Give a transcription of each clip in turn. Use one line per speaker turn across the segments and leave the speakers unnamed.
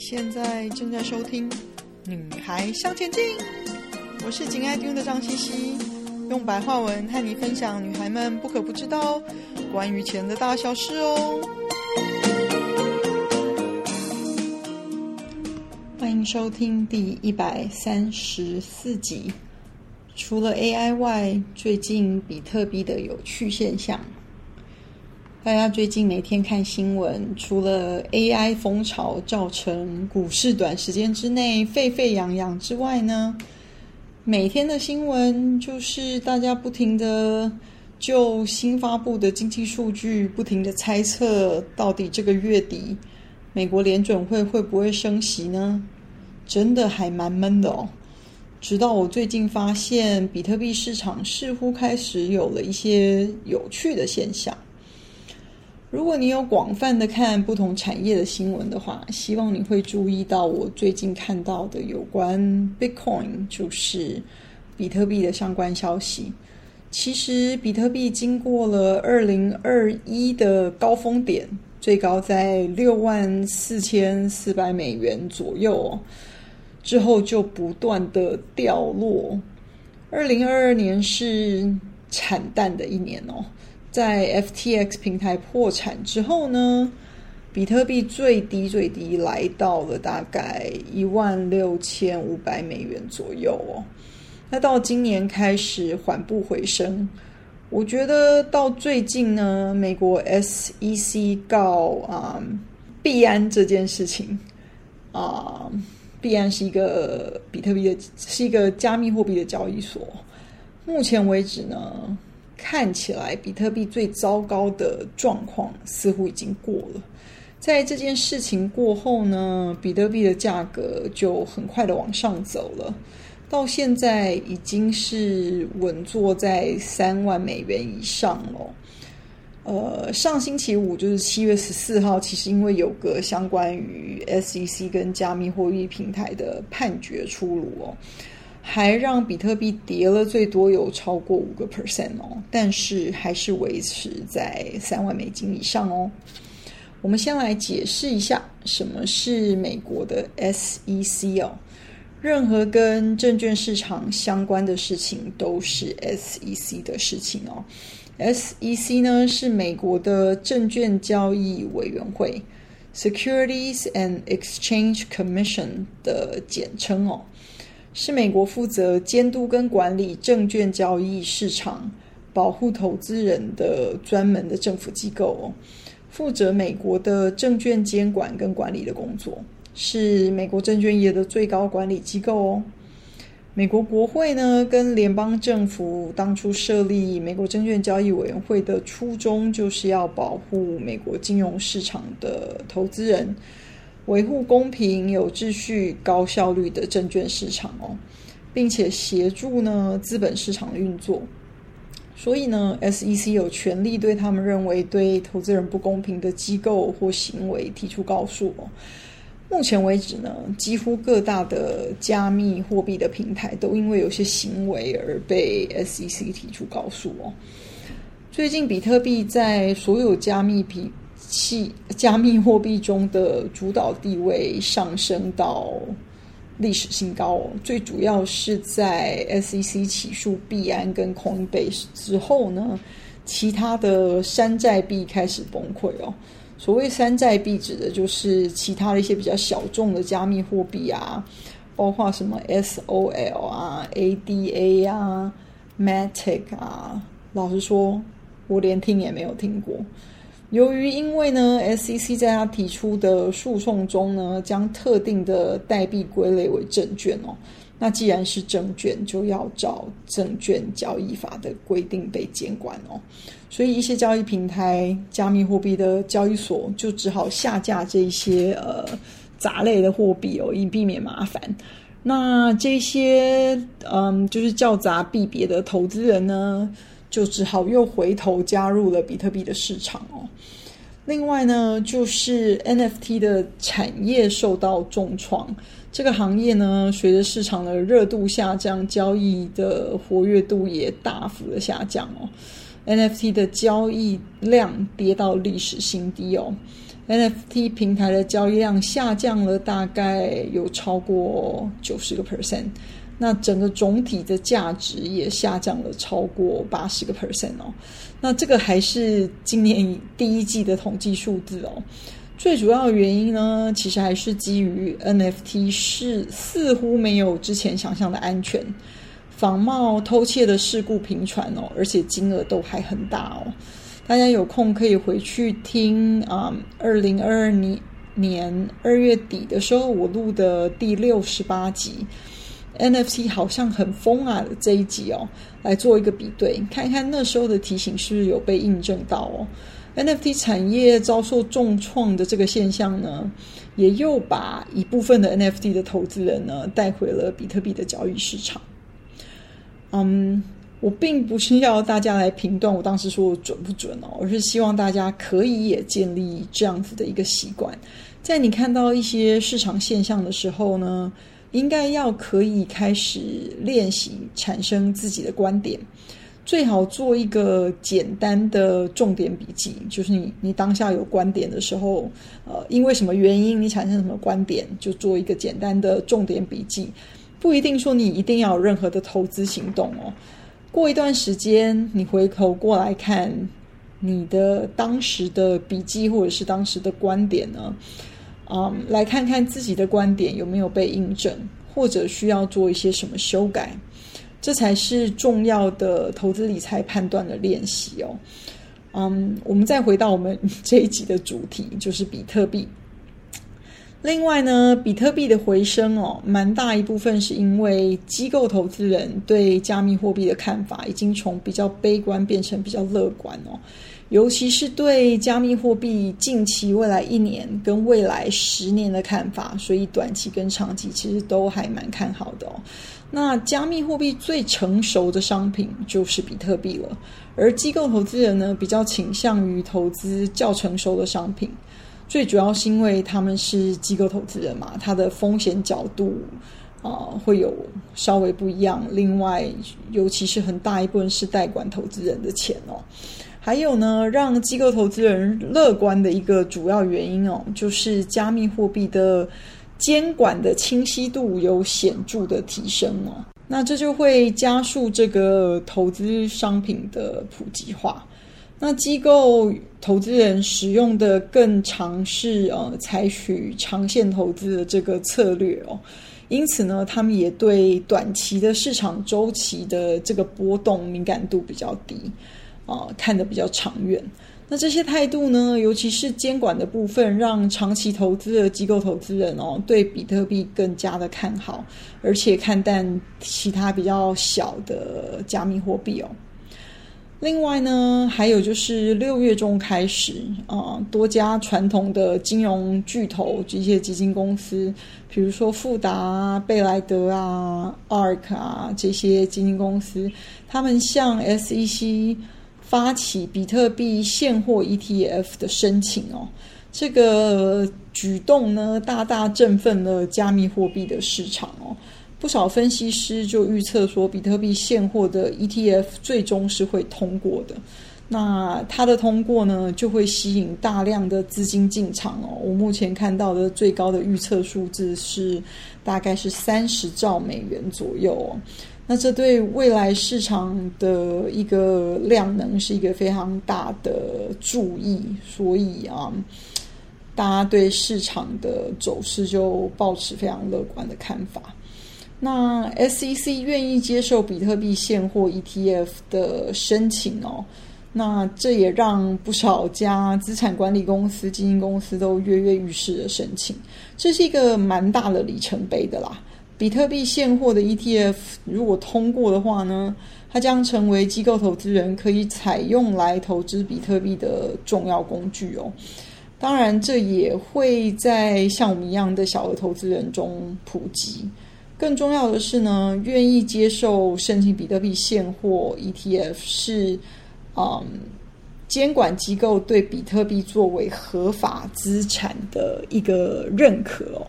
现在正在收听《女孩向前进》，我是紧爱听的张茜茜，用白话文和你分享女孩们不可不知道关于钱的大小事哦。欢迎收听第一百三十四集。除了 AI 外，最近比特币的有趣现象。大家最近每天看新闻，除了 AI 风潮造成股市短时间之内沸沸扬扬之外呢，每天的新闻就是大家不停的就新发布的经济数据，不停的猜测到底这个月底美国联准会会不会升息呢？真的还蛮闷的哦。直到我最近发现，比特币市场似乎开始有了一些有趣的现象。如果你有广泛的看不同产业的新闻的话，希望你会注意到我最近看到的有关 Bitcoin，就是比特币的相关消息。其实，比特币经过了二零二一的高峰点，最高在六万四千四百美元左右，之后就不断的掉落。二零二二年是惨淡的一年哦。在 FTX 平台破产之后呢，比特币最低最低来到了大概一万六千五百美元左右哦。那到今年开始缓步回升，我觉得到最近呢，美国 SEC 告啊币安这件事情啊，币安是一个比特币的，是一个加密货币的交易所，目前为止呢。看起来比特币最糟糕的状况似乎已经过了。在这件事情过后呢，比特币的价格就很快的往上走了，到现在已经是稳坐在三万美元以上了。呃，上星期五就是七月十四号，其实因为有个相关于 SEC 跟加密货币平台的判决出炉哦。还让比特币跌了最多有超过五个 percent 哦，但是还是维持在三万美金以上哦。我们先来解释一下什么是美国的 SEC 哦。任何跟证券市场相关的事情都是 SEC 的事情哦。SEC 呢是美国的证券交易委员会 （Securities and Exchange Commission） 的简称哦。是美国负责监督跟管理证券交易市场、保护投资人的专门的政府机构哦，负责美国的证券监管跟管理的工作，是美国证券业的最高管理机构哦。美国国会呢，跟联邦政府当初设立美国证券交易委员会的初衷，就是要保护美国金融市场的投资人。维护公平、有秩序、高效率的证券市场哦，并且协助呢资本市场的运作。所以呢，SEC 有权利对他们认为对投资人不公平的机构或行为提出告诉哦。目前为止呢，几乎各大的加密货币的平台都因为有些行为而被 SEC 提出告诉哦。最近比特币在所有加密币。其加密货币中的主导地位上升到历史新高，最主要是在 SEC 起诉币安跟 Coinbase 之后呢，其他的山寨币开始崩溃哦。所谓山寨币，指的就是其他的一些比较小众的加密货币啊，包括什么 SOL 啊、ADA 啊、Matic 啊。老实说，我连听也没有听过。由于因为呢，SEC 在他提出的诉讼中呢，将特定的代币归类为证券哦。那既然是证券，就要照证券交易法的规定被监管哦。所以一些交易平台、加密货币的交易所就只好下架这些呃杂类的货币哦，以避免麻烦。那这些嗯，就是较杂币别的投资人呢，就只好又回头加入了比特币的市场哦。另外呢，就是 NFT 的产业受到重创，这个行业呢，随着市场的热度下降，交易的活跃度也大幅的下降哦。NFT 的交易量跌到历史新低哦。NFT 平台的交易量下降了大概有超过九十个 percent，那整个总体的价值也下降了超过八十个 percent 哦。那这个还是今年第一季的统计数字哦。最主要的原因呢，其实还是基于 NFT 是似乎没有之前想象的安全，仿冒偷窃的事故频传哦，而且金额都还很大哦。大家有空可以回去听啊，二零二二年年二月底的时候我录的第六十八集，NFT 好像很疯啊的这一集哦，来做一个比对，看看那时候的提醒是不是有被印证到哦。NFT 产业遭受重创的这个现象呢，也又把一部分的 NFT 的投资人呢带回了比特币的交易市场，嗯。我并不是要大家来评断我当时说的准不准哦，而是希望大家可以也建立这样子的一个习惯，在你看到一些市场现象的时候呢，应该要可以开始练习产生自己的观点，最好做一个简单的重点笔记，就是你你当下有观点的时候，呃，因为什么原因你产生什么观点，就做一个简单的重点笔记，不一定说你一定要有任何的投资行动哦。过一段时间，你回头过来看你的当时的笔记或者是当时的观点呢，啊、嗯，来看看自己的观点有没有被印证，或者需要做一些什么修改，这才是重要的投资理财判断的练习哦。嗯，我们再回到我们 这一集的主题，就是比特币。另外呢，比特币的回升哦，蛮大一部分是因为机构投资人对加密货币的看法已经从比较悲观变成比较乐观哦，尤其是对加密货币近期未来一年跟未来十年的看法，所以短期跟长期其实都还蛮看好的哦。那加密货币最成熟的商品就是比特币了，而机构投资人呢，比较倾向于投资较成熟的商品。最主要是因为他们是机构投资人嘛，他的风险角度啊、会有稍微不一样。另外，尤其是很大一部分是代管投资人的钱哦。还有呢，让机构投资人乐观的一个主要原因哦，就是加密货币的监管的清晰度有显著的提升哦。那这就会加速这个投资商品的普及化。那机构投资人使用的更常是呃采取长线投资的这个策略哦，因此呢，他们也对短期的市场周期的这个波动敏感度比较低啊，看得比较长远。那这些态度呢，尤其是监管的部分，让长期投资的机构投资人哦，对比特币更加的看好，而且看淡其他比较小的加密货币哦。另外呢，还有就是六月中开始啊、多家传统的金融巨头这些基金公司，比如说富达、贝莱德啊、ARK 啊这些基金公司，他们向 SEC 发起比特币现货 ETF 的申请哦。这个举动呢，大大振奋了加密货币的市场哦。不少分析师就预测说，比特币现货的 ETF 最终是会通过的。那它的通过呢，就会吸引大量的资金进场哦。我目前看到的最高的预测数字是大概是三十兆美元左右哦。那这对未来市场的一个量能是一个非常大的注意，所以啊，大家对市场的走势就抱持非常乐观的看法。那 SEC 愿意接受比特币现货 ETF 的申请哦，那这也让不少家资产管理公司、基金公司都跃跃欲试的申请，这是一个蛮大的里程碑的啦。比特币现货的 ETF 如果通过的话呢，它将成为机构投资人可以采用来投资比特币的重要工具哦。当然，这也会在像我们一样的小额投资人中普及。更重要的是呢，愿意接受申请比特币现货 ETF 是，嗯，监管机构对比特币作为合法资产的一个认可哦。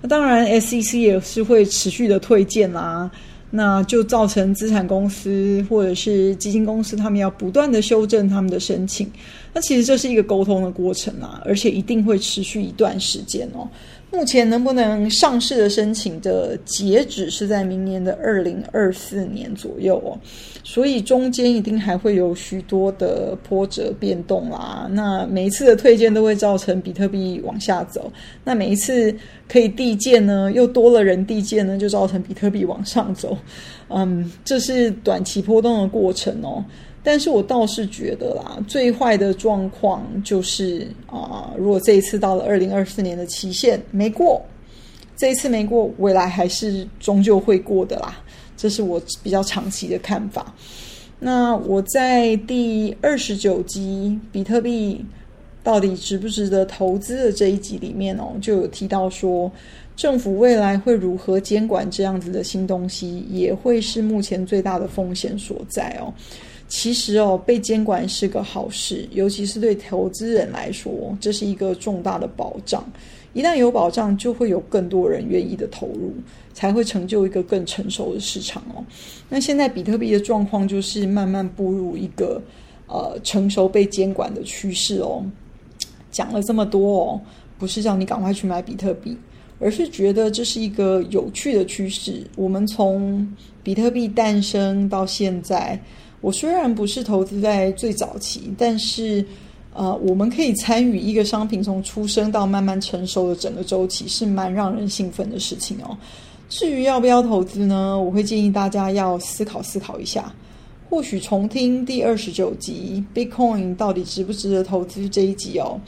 那当然，SEC 也是会持续的推荐啦，那就造成资产公司或者是基金公司他们要不断的修正他们的申请。那其实这是一个沟通的过程啊，而且一定会持续一段时间哦。目前能不能上市的申请的截止是在明年的二零二四年左右哦，所以中间一定还会有许多的波折变动啦。那每一次的退件都会造成比特币往下走，那每一次可以递件呢，又多了人递件呢，就造成比特币往上走。嗯，这是短期波动的过程哦。但是我倒是觉得啦，最坏的状况就是啊、如果这一次到了二零二四年的期限没过，这一次没过，未来还是终究会过的啦。这是我比较长期的看法。那我在第二十九集比特币到底值不值得投资的这一集里面哦，就有提到说，政府未来会如何监管这样子的新东西，也会是目前最大的风险所在哦。其实哦，被监管是个好事，尤其是对投资人来说，这是一个重大的保障。一旦有保障，就会有更多人愿意的投入，才会成就一个更成熟的市场哦。那现在比特币的状况就是慢慢步入一个呃成熟被监管的趋势哦。讲了这么多哦，不是叫你赶快去买比特币，而是觉得这是一个有趣的趋势。我们从比特币诞生到现在。我虽然不是投资在最早期，但是，呃，我们可以参与一个商品从出生到慢慢成熟的整个周期，是蛮让人兴奋的事情哦。至于要不要投资呢？我会建议大家要思考思考一下，或许重听第二十九集 Bitcoin 到底值不值得投资这一集哦。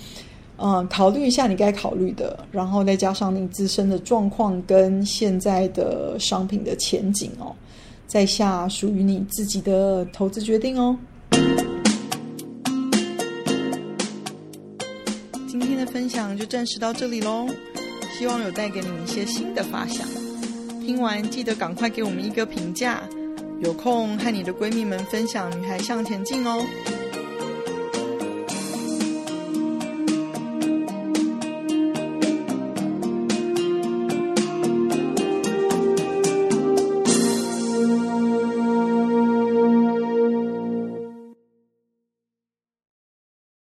嗯、考虑一下你该考虑的，然后再加上你自身的状况跟现在的商品的前景哦。在下属于你自己的投资决定哦。今天的分享就暂时到这里喽，希望有带给你一些新的发想。听完记得赶快给我们一个评价，有空和你的闺蜜们分享《女孩向前进》哦。